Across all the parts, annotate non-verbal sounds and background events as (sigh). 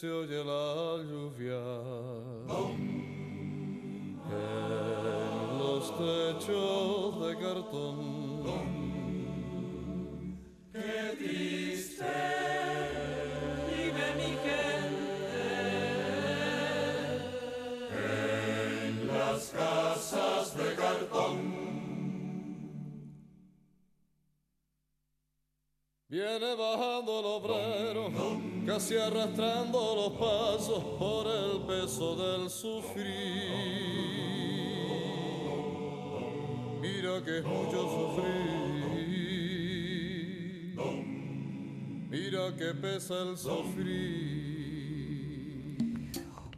se oye la lluvia. En los techos de cartón. Casi arrastrando los pasos por el peso del sufrir. Mira que mucho sufrir. Mira que pesa el sufrir.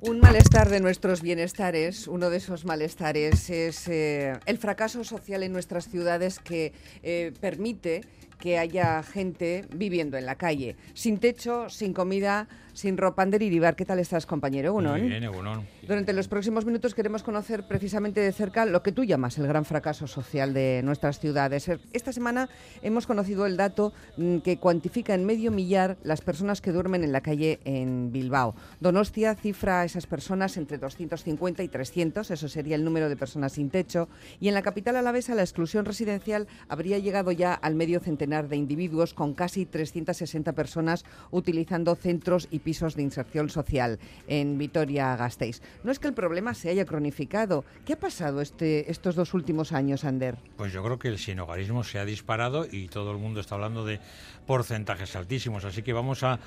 Un malestar de nuestros bienestares, uno de esos malestares es eh, el fracaso social en nuestras ciudades que eh, permite que haya gente viviendo en la calle, sin techo, sin comida, sin ropa. Ander Iribar, ¿qué tal estás, compañero? Muy bien, Egunon. Durante los próximos minutos queremos conocer precisamente de cerca lo que tú llamas el gran fracaso social de nuestras ciudades. Esta semana hemos conocido el dato mm, que cuantifica en medio millar las personas que duermen en la calle en Bilbao. Donostia cifra esas personas entre 250 y 300, eso sería el número de personas sin techo, y en la capital alavesa la exclusión residencial habría llegado ya al medio centenar de individuos con casi 360 personas utilizando centros y pisos de inserción social en Vitoria-Gasteiz. No es que el problema se haya cronificado. ¿Qué ha pasado este, estos dos últimos años, Ander? Pues yo creo que el sinogarismo se ha disparado y todo el mundo está hablando de porcentajes altísimos. Así que vamos a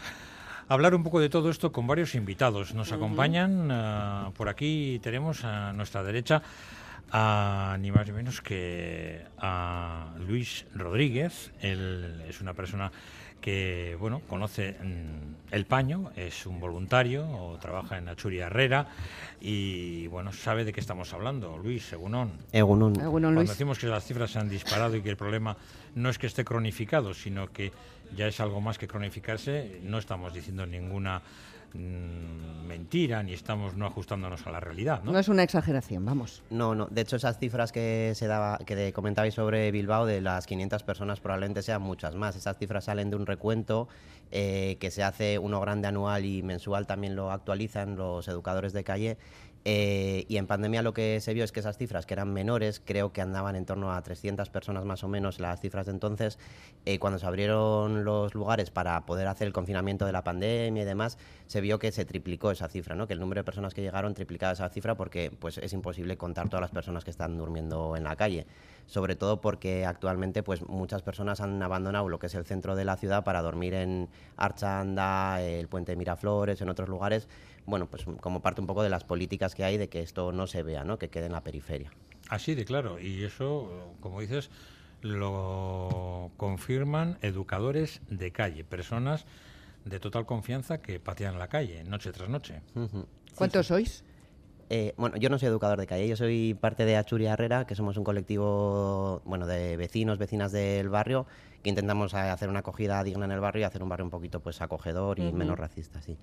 hablar un poco de todo esto con varios invitados. Nos acompañan uh, por aquí, tenemos a nuestra derecha a ni más ni menos que a Luis Rodríguez. Él es una persona que bueno conoce mm, el paño, es un voluntario o trabaja en Achuri Herrera y bueno sabe de qué estamos hablando. Luis, Egunon. Egunon. Cuando decimos que las cifras se han disparado y que el problema no es que esté cronificado, sino que ya es algo más que cronificarse, no estamos diciendo ninguna Mm, mentira ni estamos no ajustándonos a la realidad, ¿no? No es una exageración, vamos. No, no. De hecho, esas cifras que se daba, que comentabais sobre Bilbao, de las 500 personas, probablemente sean muchas más. Esas cifras salen de un recuento eh, que se hace uno grande anual y mensual también lo actualizan los educadores de calle eh, y en pandemia lo que se vio es que esas cifras, que eran menores, creo que andaban en torno a 300 personas más o menos las cifras de entonces, eh, cuando se abrieron los lugares para poder hacer el confinamiento de la pandemia y demás, se vio que se triplicó esa cifra, ¿no? que el número de personas que llegaron triplicaba esa cifra porque pues, es imposible contar todas las personas que están durmiendo en la calle sobre todo porque actualmente pues muchas personas han abandonado lo que es el centro de la ciudad para dormir en Archanda, el puente de Miraflores, en otros lugares, bueno, pues como parte un poco de las políticas que hay de que esto no se vea, ¿no? que quede en la periferia. Así de claro, y eso, como dices, lo confirman educadores de calle, personas de total confianza que patean la calle noche tras noche. ¿Cuántos sois? Eh, bueno, yo no soy educador de calle, yo soy parte de Achuria Herrera, que somos un colectivo bueno, de vecinos, vecinas del barrio, que intentamos hacer una acogida digna en el barrio y hacer un barrio un poquito pues acogedor y menos racista, sí.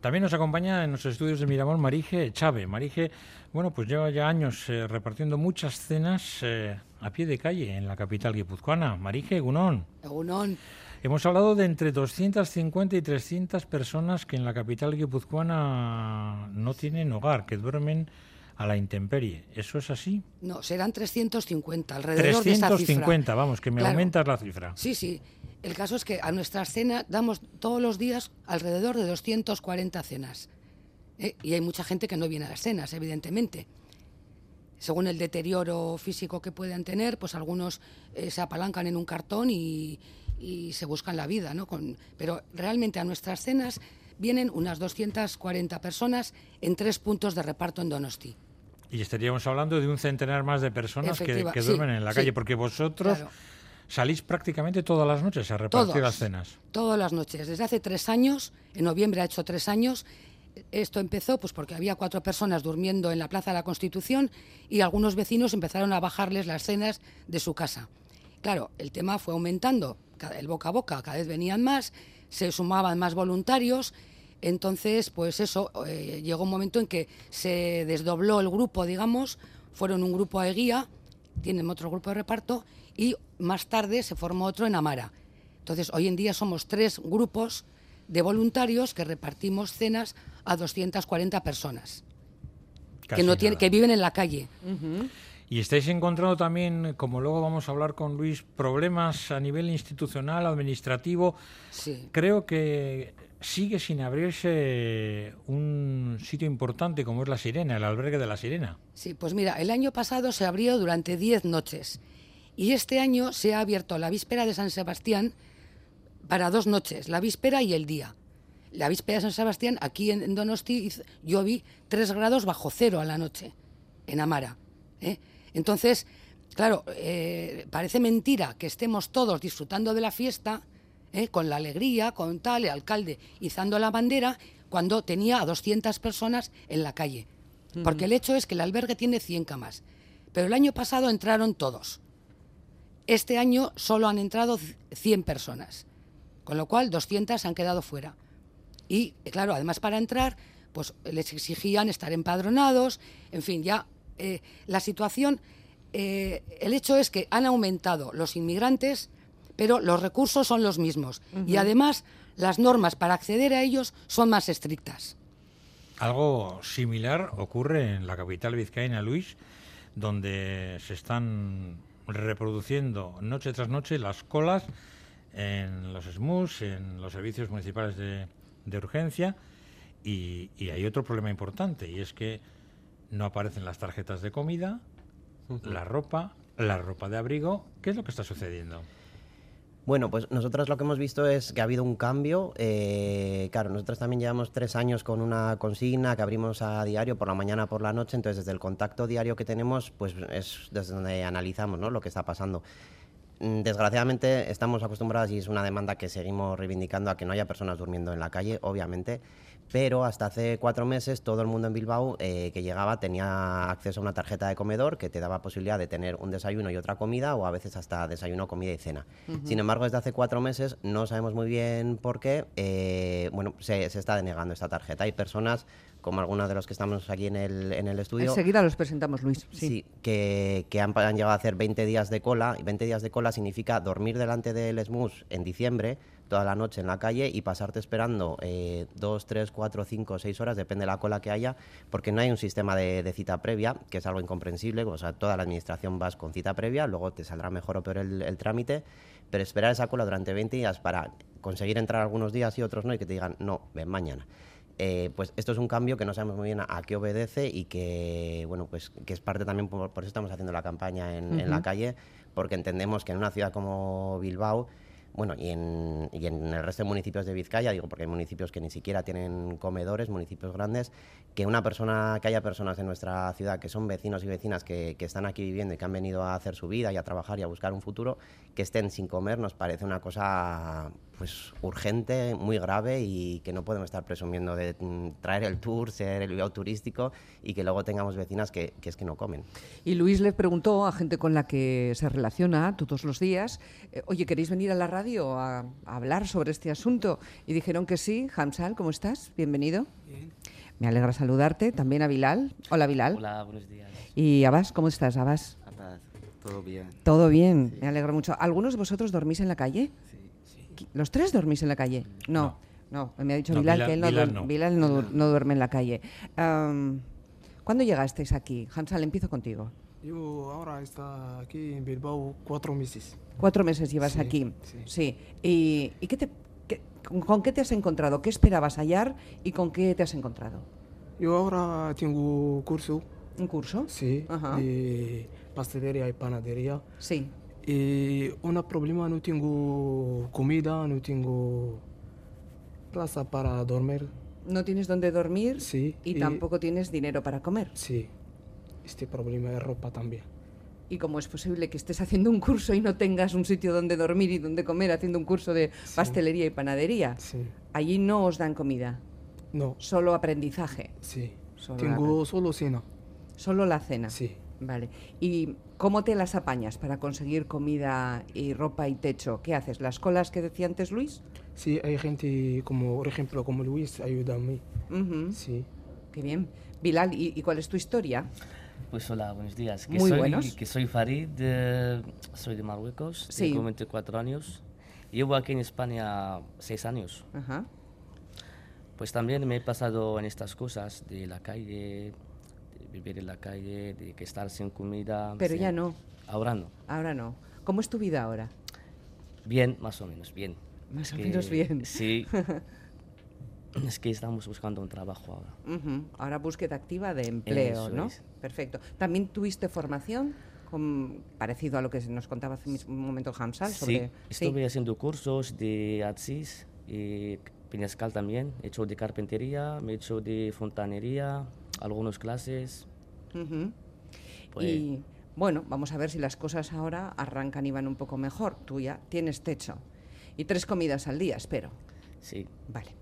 También nos acompaña en los estudios de Miramón Marije Chávez. Marije, bueno, pues lleva ya años eh, repartiendo muchas cenas eh, a pie de calle en la capital guipuzcoana. Marije, Gunón. Gunón. Hemos hablado de entre 250 y 300 personas que en la capital guipuzcoana no tienen hogar, que duermen a la intemperie. ¿Eso es así? No, serán 350, alrededor 350, de esa cifra. 350, vamos, que me aumentas la cifra. Sí, sí. El caso es que a nuestra cena damos todos los días alrededor de 240 cenas. ¿eh? Y hay mucha gente que no viene a las cenas, evidentemente. Según el deterioro físico que puedan tener, pues algunos eh, se apalancan en un cartón y, y se buscan la vida, ¿no? Con, pero realmente a nuestras cenas vienen unas 240 personas en tres puntos de reparto en Donosti. Y estaríamos hablando de un centenar más de personas que, duermen en la calle, porque vosotros salís prácticamente todas las noches a repartir las cenas. Todas las noches. Desde hace tres años, en noviembre ha hecho tres años, esto empezó pues porque había cuatro personas durmiendo en la Plaza de la Constitución y algunos vecinos empezaron a bajarles las cenas de su casa. Claro, el tema fue aumentando, el boca a boca, cada vez venían más, se sumaban más voluntarios, entonces, pues eso, eh, llegó un momento en que se desdobló el grupo, digamos, fueron un grupo a Eguía, tienen otro grupo de reparto, y más tarde se formó otro en Amara. Entonces, hoy en día somos tres grupos de voluntarios que repartimos cenas a 240 personas que, no tiene, nada. que viven en la calle. Y estáis encontrando también, como luego vamos a hablar con Luis, problemas a nivel institucional, administrativo. Sí. Creo que sigue sin abrirse un sitio importante como es La Sirena, el albergue de La Sirena. Sí, pues mira, el año pasado se abrió durante 10 noches y este año se ha abierto la víspera de San Sebastián para dos noches, la víspera y el día. La víspera de San Sebastián, aquí en, Donosti, yo vi 3 grados bajo cero a la noche, en Amara. ¿eh? Entonces, claro, eh, parece mentira que estemos todos disfrutando de la fiesta, ¿eh? con la alegría, con tal, el alcalde izando la bandera, cuando tenía a 200 personas en la calle. Porque el hecho es que el albergue tiene 100 camas. Pero el año pasado entraron todos. Este año solo han entrado 100 personas. Con lo cual, 200 han quedado fuera. Y, eh, claro, además para entrar, pues les exigían estar empadronados, en fin, ya eh, la situación, eh, el hecho es que han aumentado los inmigrantes, pero los recursos son los mismos. Y además, las normas para acceder a ellos son más estrictas. Algo similar ocurre en la capital vizcaína, Luis, donde se están reproduciendo noche tras noche las colas en los SMUS, en los servicios municipales de, de urgencia, y, y hay otro problema importante, y es que no aparecen las tarjetas de comida, la ropa, la ropa de abrigo. ¿Qué es lo que está sucediendo? Bueno, pues nosotros lo que hemos visto es que ha habido un cambio. eh, claro, nosotros también llevamos tres años con una consigna que abrimos a diario por la mañana, por la noche. Entonces, desde el contacto diario que tenemos, pues es desde donde analizamos ¿no? lo que está pasando. Mm, Desgraciadamente estamos acostumbrados y es una demanda que seguimos reivindicando a que no haya personas durmiendo en la calle, obviamente, pero hasta hace cuatro meses todo el mundo en Bilbao eh, que llegaba tenía acceso a una tarjeta de comedor que te daba posibilidad de tener un desayuno y otra comida o a veces hasta desayuno, comida y cena. Sin embargo, desde hace cuatro meses no sabemos muy bien por qué, eh, bueno, se, se está denegando esta tarjeta. Hay personas, como algunos de los que estamos aquí en el, en el estudio, Enseguida los presentamos, Luis. Sí. Sí, que, que han, han llegado a hacer 20 días de cola. Y 20 días de cola significa dormir delante del SMUS en diciembre, toda la noche en la calle y pasarte esperando eh, 2, 3, 4, 5, 6 horas, depende de la cola que haya, porque no hay un sistema de, de cita previa, que es algo incomprensible. O sea, toda la administración vas con cita previa, luego te saldrá mejor o peor el, el trámite, pero esperar esa cola durante 20 días para conseguir entrar algunos días y otros no, y que te digan, no, ven mañana. Eh, pues esto es un cambio que no sabemos muy bien a, a qué obedece y que bueno pues que es parte también por, por eso estamos haciendo la campaña en, en la calle porque entendemos que en una ciudad como Bilbao bueno y en, y en el resto de municipios de Vizcaya digo porque hay municipios que ni siquiera tienen comedores municipios grandes que una persona que haya personas en nuestra ciudad que son vecinos y vecinas que, que están aquí viviendo y que han venido a hacer su vida y a trabajar y a buscar un futuro que estén sin comer nos parece una cosa pues urgente, muy grave y que no podemos estar presumiendo de mm, traer el tour, ser el Bilbao turístico y que luego tengamos vecinas que, que es que no comen. Y Luis le preguntó a gente con la que se relaciona todos los días, eh, oye, ¿queréis venir a la radio a, a hablar sobre este asunto? Y dijeron que sí. Hamsal, ¿cómo estás? Bienvenido. Me alegra saludarte. También a Bilal. Hola, Bilal. Hola, buenos días. Y Abbas, ¿cómo estás, Abbas? Abbas, todo bien. Todo bien, me alegro mucho. ¿Algunos de vosotros dormís en la calle? ¿Los tres dormís en la calle? No, no, me ha dicho No, Bilal, Bilal- que él no, Bilal duer- no. Bilal no no duerme en la calle. Am, ¿Cuándo llegasteis aquí? Hansal, empiezo contigo. Yo ahora está aquí en Bilbao cuatro meses. Cuatro meses llevas Sí, aquí. sí. Sí. ¿Y, y qué te, qué- con, con qué te has encontrado? ¿Qué esperabas hallar y con qué te has encontrado? Yo ahora tengo curso, ¿Un curso? sí, Ajá. de pastelería y panadería. Sí. Y un problema, no tengo comida, no tengo plaza para dormir. No tienes dónde dormir Sí, y y- tampoco tienes dinero para comer. Sí, este problema es ropa también. ¿Y cómo es posible que estés haciendo un curso y no tengas un sitio donde dormir y donde comer haciendo un curso de pastelería y panadería? Sí, Allí no os dan comida, no, solo aprendizaje, sí. Solo tengo solo cena. solo la cena. Sí. Vale. ¿Y cómo te las apañas para conseguir comida y ropa y techo? ¿Qué haces? ¿Las colas que decía antes Luis? Sí, hay gente como, por ejemplo, como Luis, ayuda a mí. Ujú, Sí. Qué bien. Bilal, ¿y, y cuál es tu historia? Pues hola, buenos días. Que Muy soy, buenos. Que soy Farid, de- soy de Marruecos, Sí. tengo 24 años. Llevo aquí en España seis años. Ajá. Pues también me he pasado en estas cosas de la calle, vivir en la calle, de que estar sin comida. Pero sin- ya no, Ahora no. ahora no. ¿Cómo es tu vida ahora? Bien, más o menos, bien. Más Es o que- menos bien. Sí. (laughs) es que estamos buscando un trabajo ahora. Ujú, Ahora búsqueda activa de empleo, Eso ¿no? es. Perfecto. ¿También tuviste formación con- parecido a lo que nos contaba hace un momento Hamsal? Sobre... Sí, estuve haciendo cursos de ATSIS y Peñascal también. He hecho de carpintería, me he hecho de fontanería, algunas clases. Pues- Y bueno, vamos a ver si las cosas ahora arrancan y van un poco mejor. Tú ya tienes techo. Y tres comidas al día, espero. Sí, Vale.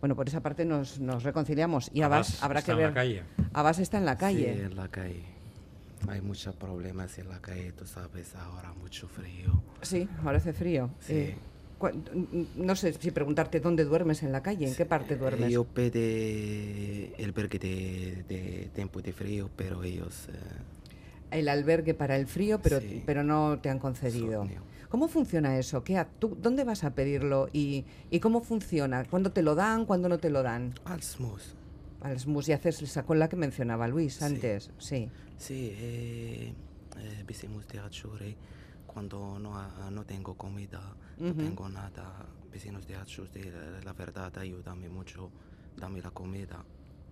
Bueno, por esa parte nos, nos reconciliamos. Y Abbas, Abbas habrá está que en la ver. calle. Abbas está en la calle. Sí, en la calle. Hay muchos problemas en la calle, tú sabes, ahora mucho frío. Sí, ahora hace frío. Sí. Eh, no sé si preguntarte dónde duermes en la calle, en qué parte duermes. Yo pedí el albergue de, de tiempo de frío, pero ellos... eh, El albergue para el frío, pero, Sí. pero no te han concedido. ¿Cómo funciona eso? ¿Qué tú, ¿Dónde vas a pedirlo y, y cómo funciona? ¿Cuándo te lo dan? ¿Cuándo no te lo dan? al smooth. Al SMUS y haces esa cola que mencionaba Luis Sí. antes. Sí. Sí, eh, eh, de Achuri, cuando no, no tengo comida, no tengo nada, vecinos de Achuri, la, la verdad, ayúdame mucho, dame la comida.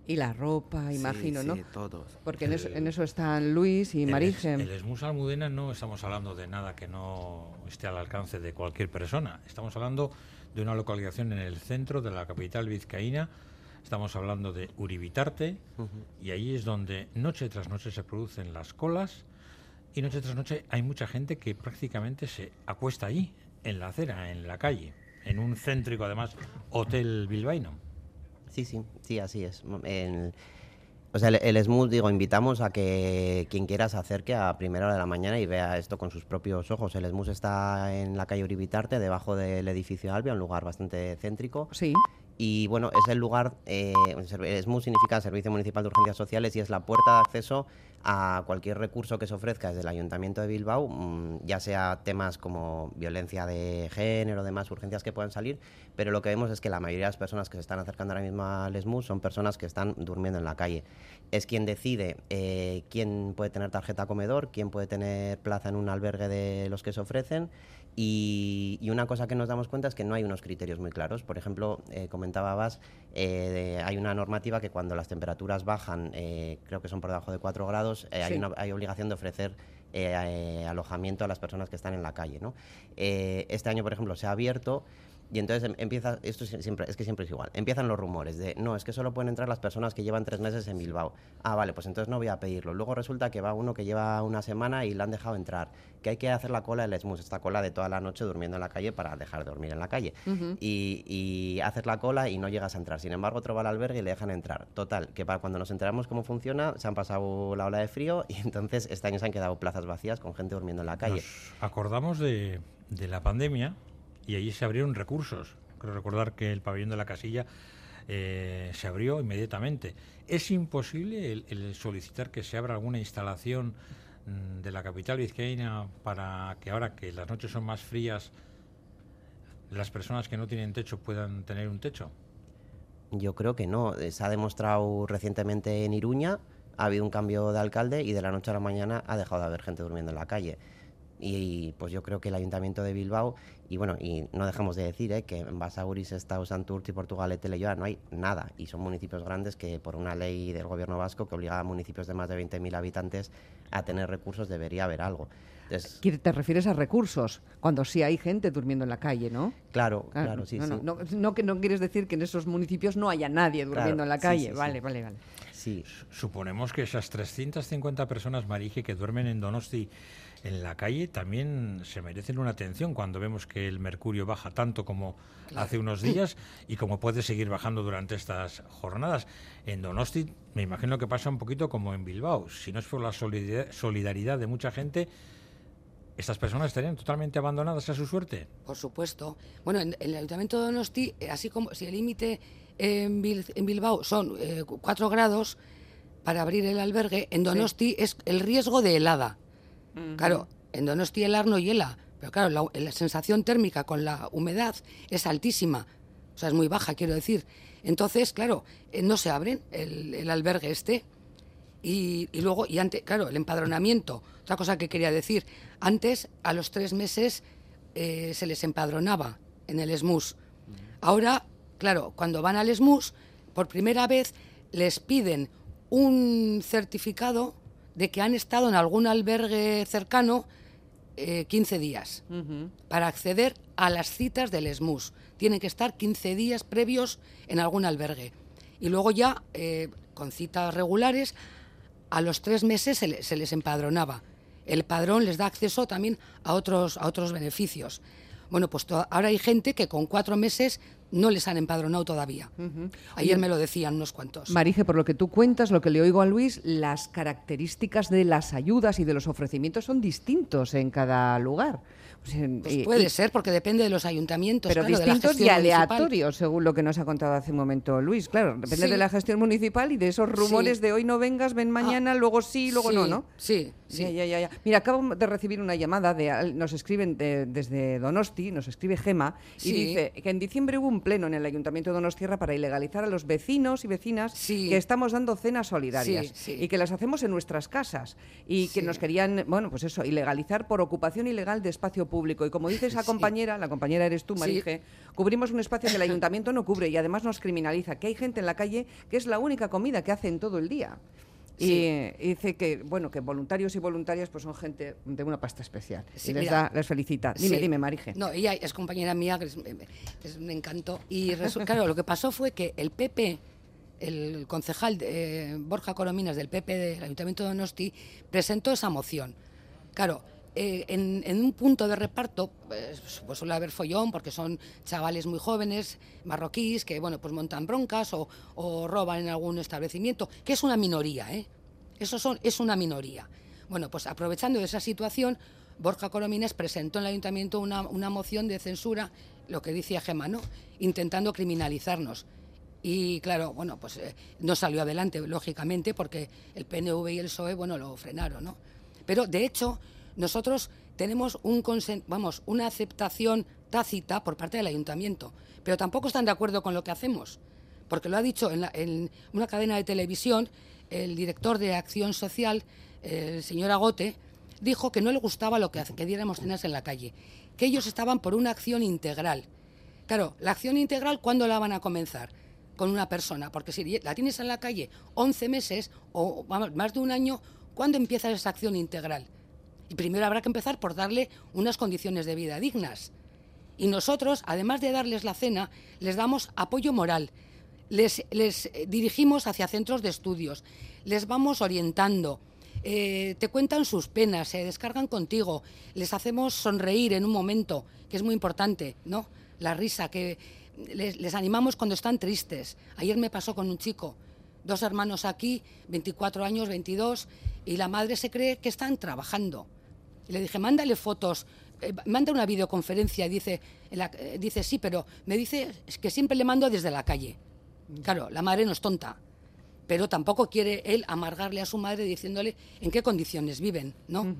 Y la ropa, Sí, imagino, sí, ¿no? todos. Porque en eso, en eso están Luis y Marige. El Esmus Almudena no estamos hablando de nada que no esté al alcance de cualquier persona. Estamos hablando de una localización en el centro de la capital vizcaína. Estamos hablando de Uribitarte y ahí es donde noche tras noche se producen las colas y noche tras noche hay mucha gente que prácticamente se acuesta allí, en la acera, en la calle, en un céntrico además hotel bilbaíno. Sí, sí, sí, así es. El- o sea, el, el Smooth, digo, invitamos a que quien quiera se acerque a primera hora de la mañana y vea esto con sus propios ojos. El Smooth está en la calle Uribitarte, debajo del edificio Albia, un lugar bastante céntrico. Sí. Y bueno, es el lugar, eh, el SMU significa Servicio Municipal de Urgencias Sociales y es la puerta de acceso a cualquier recurso que se ofrezca desde el Ayuntamiento de Bilbao, mm, ya sea temas como violencia de género, demás urgencias que puedan salir, pero lo que vemos es que la mayoría de las personas que se están acercando ahora mismo al SMU son personas que están durmiendo en la calle. Es quien decide eh, quién puede tener tarjeta comedor, quién puede tener plaza en un albergue de los que se ofrecen y, y una cosa que nos damos cuenta es que no hay unos criterios muy claros. Por ejemplo, eh, comentaba Bas, eh, hay una normativa que cuando las temperaturas bajan, eh, creo que son por debajo de 4 grados, eh, hay, Sí. una, hay obligación de ofrecer eh, eh, alojamiento a las personas que están en la calle. ¿no? Este año, por ejemplo, se ha abierto y entonces em- empieza, esto sie- siempre, es que siempre es igual, empiezan los rumores de, no, es que solo pueden entrar las personas que llevan tres meses en Bilbao. Ah, vale, pues entonces no voy a pedirlo. Luego resulta que va uno que lleva una semana y le han dejado entrar, que hay que hacer la cola del SMUS, esta cola de toda la noche durmiendo en la calle para dejar de dormir en la calle. y, y haces la cola y no llegas a entrar. Sin embargo, otro va al albergue y le dejan entrar. Total, que para cuando nos enteramos cómo funciona, se han pasado la ola de frío y (laughs) entonces este año se han quedado plazas vacías con gente durmiendo en la calle. Nos acordamos de, de la pandemia y allí se abrieron recursos. Creo recordar que el pabellón de la casilla eh, se abrió inmediatamente. ¿Es imposible el, solicitar que se abra alguna instalación mm, de la capital vizcaína para que ahora que las noches son más frías, las personas que no tienen techo puedan tener un techo? Yo creo que no. Eh, Se ha demostrado recientemente en Iruña, ha habido un cambio de alcalde y de la noche a la mañana ha dejado de haber gente durmiendo en la calle. Y pues yo creo que el Ayuntamiento de Bilbao, y bueno, y no dejamos de decir eh, que en Basauri, Sestao, Santurce y Portugalete, Leyoa no hay nada. Y son municipios grandes que por una ley del gobierno vasco que obliga a municipios de más de 20.000 habitantes a tener recursos debería haber algo. Entonces, ¿Qui- Te refieres a recursos, cuando sí hay gente durmiendo en la calle, ¿no? claro, Ah, claro, sí, no, sí. no, no, no que no quieres decir que en esos municipios no haya nadie durmiendo Claro, en la sí, calle. sí, sí. vale, vale, vale. Sí, Suponemos que esas 350 personas, Marije, que duermen en Donosti en la calle, también se merecen una atención cuando vemos que el mercurio baja tanto como hace unos días y como puede seguir bajando durante estas jornadas. En Donosti me imagino que pasa un poquito como en Bilbao. Si no es por la solidar- solidaridad de mucha gente, estas personas estarían totalmente abandonadas a su suerte. Por supuesto. Bueno, en, en el Ayuntamiento de Donosti, eh, así como si el límite en, Bil- en Bilbao son 4 grados para abrir el albergue, en Donosti es el riesgo de helada. Claro, en Donosti helar no hiela, pero claro, la, la sensación térmica con la humedad es altísima, o sea, es muy baja, quiero decir. Entonces, claro, eh, no se abren el, el albergue este. Y, y luego, y antes, claro, el empadronamiento. Otra cosa que quería decir, antes, a los tres meses, eh, se les empadronaba en el SMUS. Ahora, claro, cuando van al SMUS, por primera vez les piden un certificado de que han estado en algún albergue cercano eh, 15 días para acceder a las citas del SMUS. Tienen que estar 15 días previos en algún albergue. Y luego ya, eh, con citas regulares, a los tres meses se, le- se les empadronaba. El padrón les da acceso también a otros, a otros beneficios. Bueno, pues ahora hay gente que con cuatro meses no les han empadronado todavía. Ayer me lo decían unos cuantos. Marije, por lo que tú cuentas, lo que le oigo a Luis, las características de las ayudas y de los ofrecimientos son distintos en cada lugar. Pues, en- Pues y- puede y- ser, porque depende de los ayuntamientos. pero claro, de la distintos y aleatorios, según lo que nos ha contado hace un momento Luis. Claro, depende Sí. de la gestión municipal y de esos rumores Sí. de hoy no vengas, ven mañana, luego sí, luego sí, no, ¿no? Sí, sí. Ya, ya, ya, ya. Mira, acabo de recibir una llamada, de, nos escriben de- desde Donosti, nos escribe Gema, y dice que en diciembre hubo un pleno en el Ayuntamiento de Donostierra para ilegalizar a los vecinos y vecinas Sí. que estamos dando cenas solidarias y que las hacemos en nuestras casas y que nos querían, bueno, pues eso, ilegalizar por ocupación ilegal de espacio público. Y como dice esa (laughs) compañera, la compañera eres tú, Sí. Marije, cubrimos un espacio que el Ayuntamiento no cubre y además nos criminaliza, que hay gente en la calle que es la única comida que hacen todo el día. Y, Sí. y dice que bueno que voluntarios y voluntarias pues son gente de una pasta especial Sí, y les mira. da les felicita dime Sí. dime Marije No, ella es compañera mía, que es, es un encanto. Y (laughs) claro, lo que pasó fue que el PP, el concejal eh, Borja Corominas del PP del Ayuntamiento de Donosti, presentó esa moción. Claro, eh, en, un punto de reparto, pues, pues suele haber follón, porque son chavales muy jóvenes, marroquíes, que bueno, pues montan broncas o, roban en algún establecimiento, que es una minoría, ¿eh? Eso son, es una minoría. Bueno, pues aprovechando de esa situación, Borja Coromines presentó en el ayuntamiento una, moción de censura, lo que decía Gema, ¿no? Intentando criminalizarnos. Y claro, bueno, pues eh, no salió adelante, lógicamente, porque el PNV y el PSOE, bueno, lo frenaron, ¿no? Pero, de hecho, nosotros tenemos un consen- vamos, una aceptación tácita por parte del ayuntamiento, pero tampoco están de acuerdo con lo que hacemos, porque lo ha dicho en, la- en una cadena de televisión el director de Acción Social, el señor Agote, dijo que no le gustaba lo que, que diéramos cenas en la calle, que ellos estaban por una acción integral. Claro, la acción integral, ¿cuándo la van a comenzar? Con una persona, porque si la tienes en la calle 11 meses o más de un año, ¿cuándo empieza esa acción integral? Y primero habrá que empezar por darle unas condiciones de vida dignas. Y nosotros, además de darles la cena, les damos apoyo moral, les, les eh, dirigimos hacia centros de estudios, les vamos orientando, eh, te cuentan sus penas, se descargan contigo, les hacemos sonreír en un momento, que es muy importante, ¿no? La risa, que les, les animamos cuando están tristes. Ayer me pasó con un chico, dos hermanos aquí, 24 años, 22, y la madre se cree que están trabajando. Y le dije, mándale fotos, eh, manda una videoconferencia. Dice, la- eh, dice, sí, pero me dice que siempre le mando desde la calle. Claro, la madre no es tonta, pero tampoco quiere él amargarle a su madre diciéndole en qué condiciones viven, ¿no?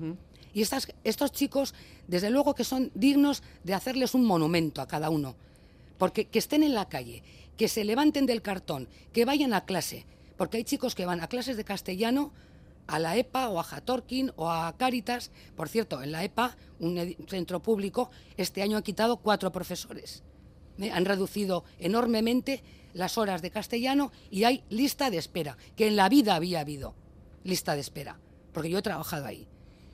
Y estas, estos chicos, desde luego que son dignos de hacerles un monumento a cada uno. Porque que estén en la calle, que se levanten del cartón, que vayan a clase. Porque hay chicos que van a clases de castellano a la EPA o a Jatorkin o a Cáritas. Por cierto, en la EPA, un centro público, este año han quitado cuatro profesores. ¿eh? Han reducido enormemente las horas de castellano y hay lista de espera, que en la vida había habido lista de espera, porque yo he trabajado ahí.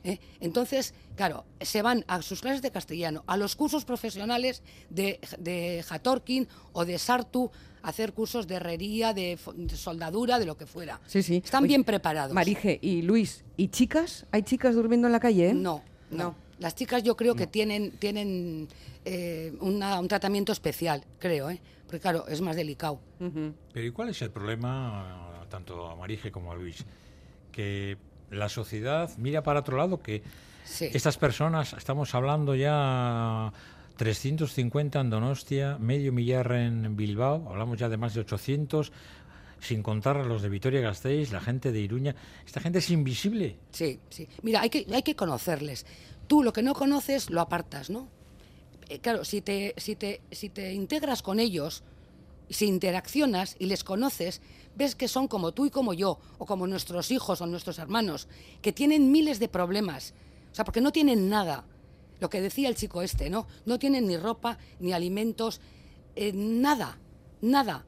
¿eh? Entonces, claro, se van a sus clases de castellano, a los cursos profesionales de, de Jatorkin o de Sartu, hacer cursos de herrería, de, soldadura, de lo que fuera. sí sí Están Oye, bien preparados. Marije y Luis y chicas hay chicas durmiendo en la calle ¿eh? No, no. No. Las chicas yo creo que tienen, tienen eh, una- un tratamiento especial, creo, ¿eh? porque claro, es más delicado. Pero ¿y cuál es el problema, tanto a Marije como a Luis? Que la sociedad mira para otro lado, que Sí. estas personas, estamos hablando ya 350 en Donostia, medio millar en Bilbao, hablamos ya de más de 800, sin contar a los de Vitoria-Gasteiz, la gente de Iruña. Esta gente es invisible. Sí, sí. Mira, hay que, hay que conocerles. Tú lo que no conoces lo apartas, ¿no? Eh, claro, si te, si, te, si te integras con ellos, si interaccionas y les conoces, ves que son como tú y como yo, o como nuestros hijos o nuestros hermanos, que tienen miles de problemas. O sea, porque no tienen nada. Lo que decía el chico este, ¿no? No tienen ni ropa, ni alimentos, eh, nada, nada.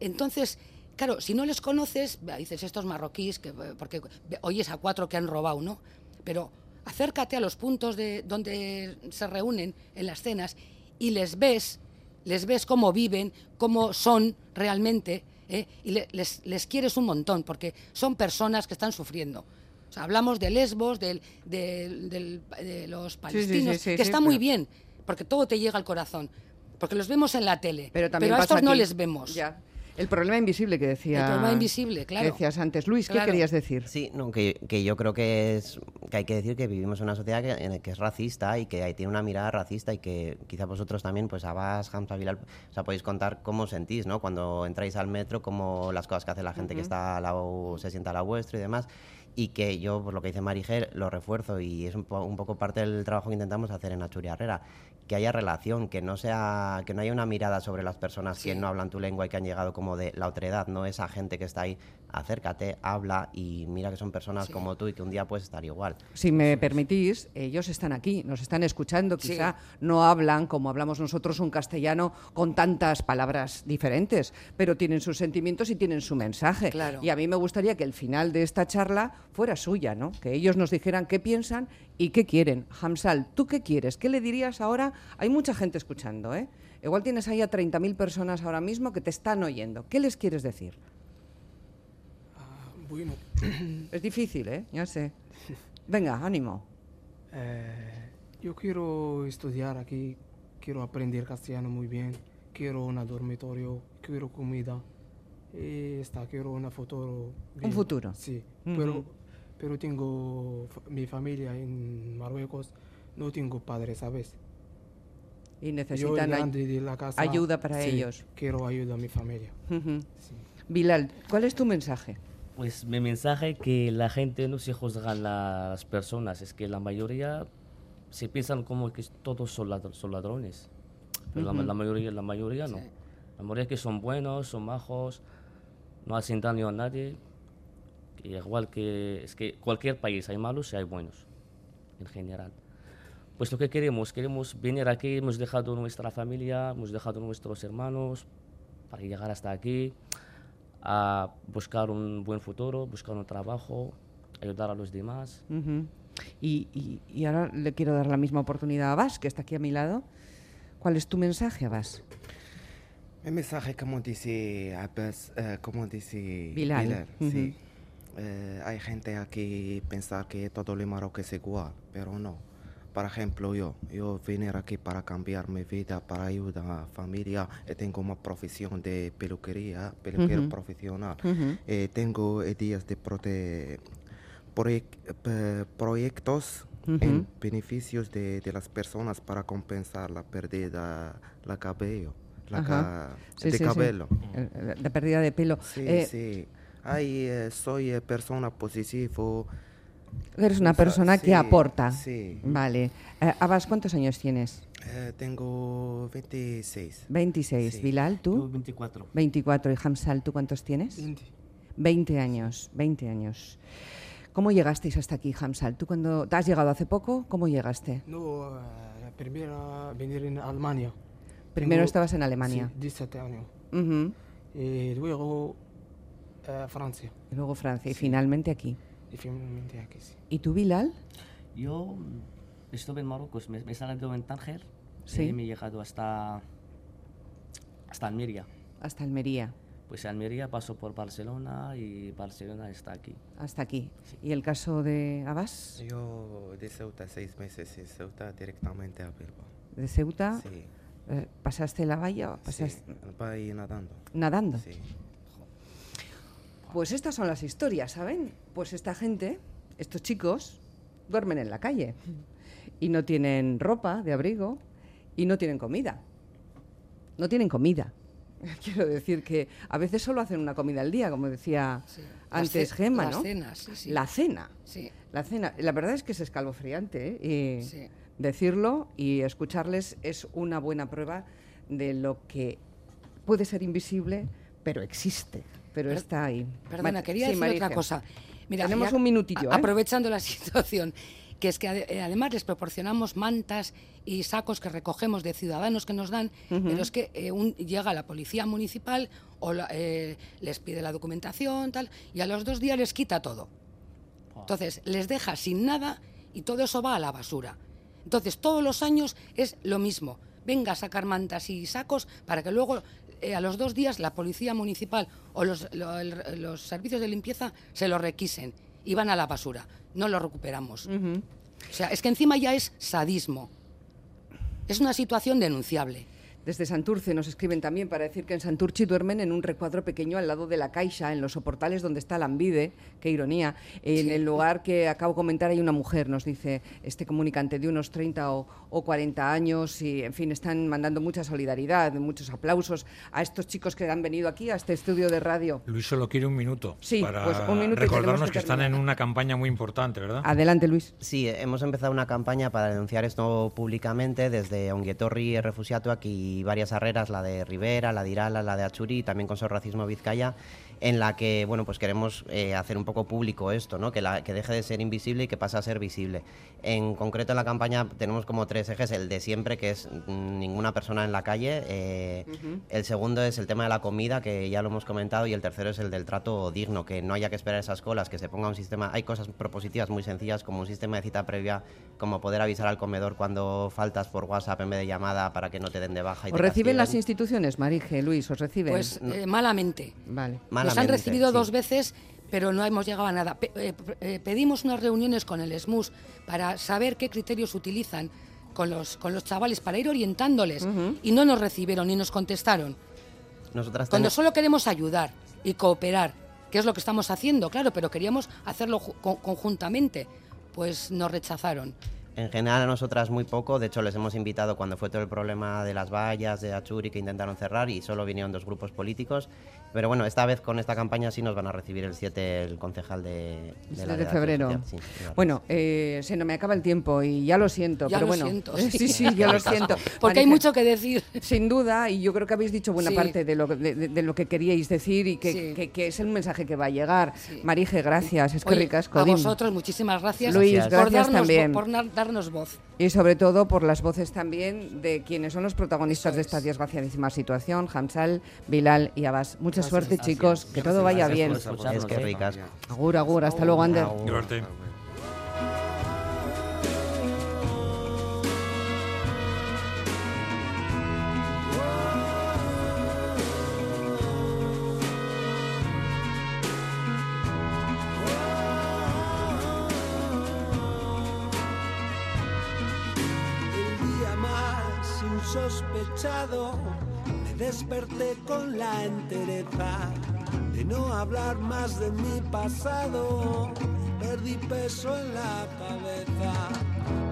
Entonces, claro, si no les conoces, dices estos marroquíes, que, porque oyes a cuatro que han robado, ¿no? Pero acércate a los puntos de donde se reúnen en las cenas y les ves, les ves cómo viven, cómo son realmente, ¿eh? y les, les quieres un montón, porque son personas que están sufriendo. O sea, hablamos de Lesbos, del, del- del- de los palestinos, sí, sí, que sí, está muy pero- bien, porque todo te llega al corazón, porque los vemos en la tele, Pero también a pasa estos no les vemos. Ya. El problema invisible que decía. El problema invisible, que claro. decías antes. Luis, ¿qué Claro. querías decir? Sí, no, que, que yo creo que es que hay que decir que vivimos en una sociedad que, en la que es racista y que tiene una mirada racista y que quizá vosotros también, pues Abbas, Hamza, Bilal, o sea, podéis contar cómo sentís, ¿no? Cuando entráis al metro, cómo las cosas que hace la gente que está al lado, se sienta al lado vuestro y demás. Y que yo, por lo que dice Marigel, lo refuerzo y es un, po- un poco parte del trabajo que intentamos hacer en Achuri Herrera. Que haya relación, que no sea, que no haya una mirada sobre las personas que no hablan tu lengua y que han llegado como de la otredad, no esa gente que está ahí, acércate, habla y mira que son personas como tú y que un día puedes estar igual. Si me permitís, ellos están aquí, nos están escuchando, Sí. quizá no hablan como hablamos nosotros un castellano con tantas palabras diferentes, pero tienen sus sentimientos y tienen su mensaje. Claro. Y a mí me gustaría que el final de esta charla fuera suya, ¿no? Que ellos nos dijeran qué piensan y qué quieren. Hamsal, ¿tú qué quieres? ¿Qué le dirías ahora? Hay mucha gente escuchando, ¿eh? Igual tienes ahí a 30.000 personas ahora mismo que te están oyendo. ¿Qué les quieres decir? (clears throat) Es difícil, ¿eh? Ya sé. Venga, ánimo. (laughs) eh, yo quiero estudiar aquí, quiero aprender castellano muy bien, quiero un dormitorio, quiero comida, y está, quiero una futuro. bien. futuro. Sí, pero, pero tengo mi familia en Marruecos, no tengo padre, ¿sabes? Y Yo necesitan ay- grande de la casa, ayuda para sí, ellos. Quiero ayuda a mi familia. Sí. Bilal, ¿cuál es tu mensaje? Pues mi mensaje que la gente no se juzgan las personas, es que la mayoría se piensan como que todos son, ladr- son ladrones, pero la, la mayoría, la mayoría no. La mayoría que son buenos, son majos, no hacen daño a nadie. igual que es que cualquier país hay malos y hay buenos, en general. Pues lo que queremos, queremos venir aquí, hemos dejado nuestra familia, hemos dejado nuestros hermanos para llegar hasta aquí a buscar un buen futuro, buscar un trabajo, ayudar a los demás. Ujú. y, y- y ahora le quiero dar la misma oportunidad a Bas, que está aquí a mi lado. ¿Cuál es tu mensaje, Bas? Mi mensaje, como dice Abbas, eh, como dice Bilal, sí. Eh, hay gente aquí pensar que todo el Marroquí es igual, pero no. Por ejemplo, yo, yo vine aquí para cambiar mi vida, para ayudar a la familia. Eh, tengo una profesión de peluquería, peluquero profesional. Eh, tengo ideas de prote- proyec- eh, proyectos en beneficios de, de las personas para compensar la pérdida la cabello, la ca- Sí, de sí, cabello. El- el- La pérdida de pelo. Sí, Eh, sí. Ay, eh, soy eh, persona positivo. Eres una persona que sí, aporta. sí. Vale. Eh, Abbas, ¿cuántos años tienes? Eh, tengo 26. 26. Sí. Bilal, Yo ¿tú? 24. 24. ¿Y Hamsal, tú cuántos tienes? Inti. 20 años. 20 años. ¿Cómo llegasteis hasta aquí, Hamsal? ¿Tú cuando te has llegado hace poco? ¿Cómo llegaste? No, eh, primero venir en Alemania. Primero Tengo- estabas en Alemania. Sí, 17 años. Ujú. Y luego eh, Francia. Y luego Francia. Y finalmente aquí. Y finalmente aquí, sí. ¿Y tú, Bilal? Yo estuve en Marruecos, me, me he salido en Tánger Sí. y me he llegado hasta, hasta Almería. Hasta Almería. Pues Almería pasó por Barcelona y Barcelona está aquí. Hasta aquí. ¿Y el caso de Abbas? Yo de Ceuta seis meses y Ceuta directamente a Bilbao. ¿De Ceuta? Sí, Eh, ¿Pasaste la valla o sí. pasaste ahí nadando. nadando? Sí. Pues estas son las historias, ¿saben? Pues esta gente, estos chicos, duermen en la calle y no tienen ropa de abrigo y no tienen comida. No tienen comida. (laughs) Quiero decir que a veces solo hacen una comida al día, como decía Sí. antes ce- Gemma, ¿no? cenas, sí, sí. La cena. Sí, La cena. La verdad es que es escalofriante, ¿eh? Y decirlo y escucharles es una buena prueba de lo que puede ser invisible, pero existe, pero Per- está ahí. Perdona, quería sí, decir otra cosa. Mira, Tenemos ya- un minutillo, ¿eh? Aprovechando la (laughs) situación, que es que eh, además les proporcionamos mantas y sacos que recogemos de ciudadanos que nos dan, pero es que eh, un- llega la policía municipal o la- eh, les pide la documentación, tal, y a los dos días les quita todo. Entonces, les deja sin nada y todo eso va a la basura. Entonces, todos los años es lo mismo. Venga a sacar mantas y sacos para que luego, eh, a los dos días, la policía municipal o los, lo- el- los servicios de limpieza se lo requisen y van a la basura. No lo recuperamos. O sea, es que encima ya es sadismo. Es una situación denunciable. Desde Santurce nos escriben también para decir que en Santurchi duermen en un recuadro pequeño al lado de la Caixa, en los soportales donde está la Ambide, qué ironía. En el lugar que acabo de comentar hay una mujer, nos dice este comunicante, de unos 30 o, o 40 años y, en fin, están mandando mucha solidaridad, muchos aplausos a estos chicos que han venido aquí, a este estudio de radio. Luis solo quiere un minuto Sí, para pues un minuto y recordarnos que que, están en una campaña muy importante, ¿verdad? Adelante, Luis. Sí, hemos empezado una campaña para denunciar esto públicamente desde Onguietorri y Refusiatuak y varias arreras, la de Rivera, la de Irala, la de Achuri y también con Sor Racismo Vizcaya, en la que bueno pues queremos eh, hacer un poco público esto, ¿no? que, la, que deje de ser invisible y que pase a ser visible. En concreto en la campaña tenemos como tres ejes, el de siempre, que es ninguna persona en la calle, eh, el segundo es el tema de la comida, que ya lo hemos comentado, y el tercero es el del trato digno, que no haya que esperar esas colas, que se ponga un sistema, hay cosas propositivas muy sencillas como un sistema de cita previa, como poder avisar al comedor cuando faltas por WhatsApp en vez de llamada para que no te den de baja. Y ¿Os reciben las instituciones, Marije, Luis? ¿Os reciben? Pues eh, malamente. vale. Nos han recibido sí. dos veces, pero no hemos llegado a nada. Pe- eh, eh, pedimos unas reuniones con el SMUS para saber qué criterios utilizan con los, con los chavales para ir orientándoles y no nos recibieron ni nos contestaron. Nosotras Cuando tenemos- solo queremos ayudar y cooperar, que es lo que estamos haciendo, claro, pero queríamos hacerlo ju- con- conjuntamente, pues nos rechazaron. En general a nosotras muy poco, de hecho les hemos invitado cuando fue todo el problema de las vallas, de Achuri que intentaron cerrar y solo vinieron dos grupos políticos. Pero bueno, esta vez con esta campaña sí nos van a recibir el 7 el concejal de, El de 7 la de febrero. Sí, bueno, eh, se nos me acaba el tiempo y ya lo siento, Ya pero lo bueno. siento, (laughs) sí, sí. sí, ya lo (laughs) siento. Porque hay mucho que decir. (laughs) Sin duda, y yo creo que habéis dicho buena Sí. parte de lo, que- de, de- de lo que queríais decir y que, Sí. que- que es el mensaje que va a llegar. Sí. Marije, gracias. Es que ricasco. a vosotros muchísimas gracias, Luis, por, gracias darnos, también. por darnos voz. Y sobre todo por las voces también de quienes son los protagonistas Eso de es. esta desgraciadísima situación, Hamsal, Bilal y Abbas. Mucha suerte, Gracias. chicos, que todo vaya Gracias bien. Es que ricas. Agur, agur, hasta luego, Ander. Agur. Desperté con la entereza de no hablar más de mi pasado. Perdí peso en la cabeza,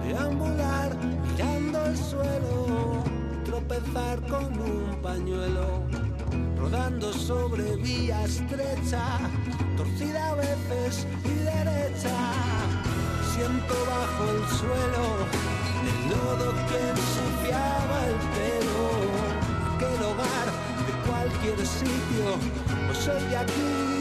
deambular mirando el suelo, tropezar con un pañuelo, rodando sobre vía estrecha, torcida a veces y derecha. Siento bajo el suelo el lodo que ensuciaba el pelo. Cualquier sitio, pues soy aquí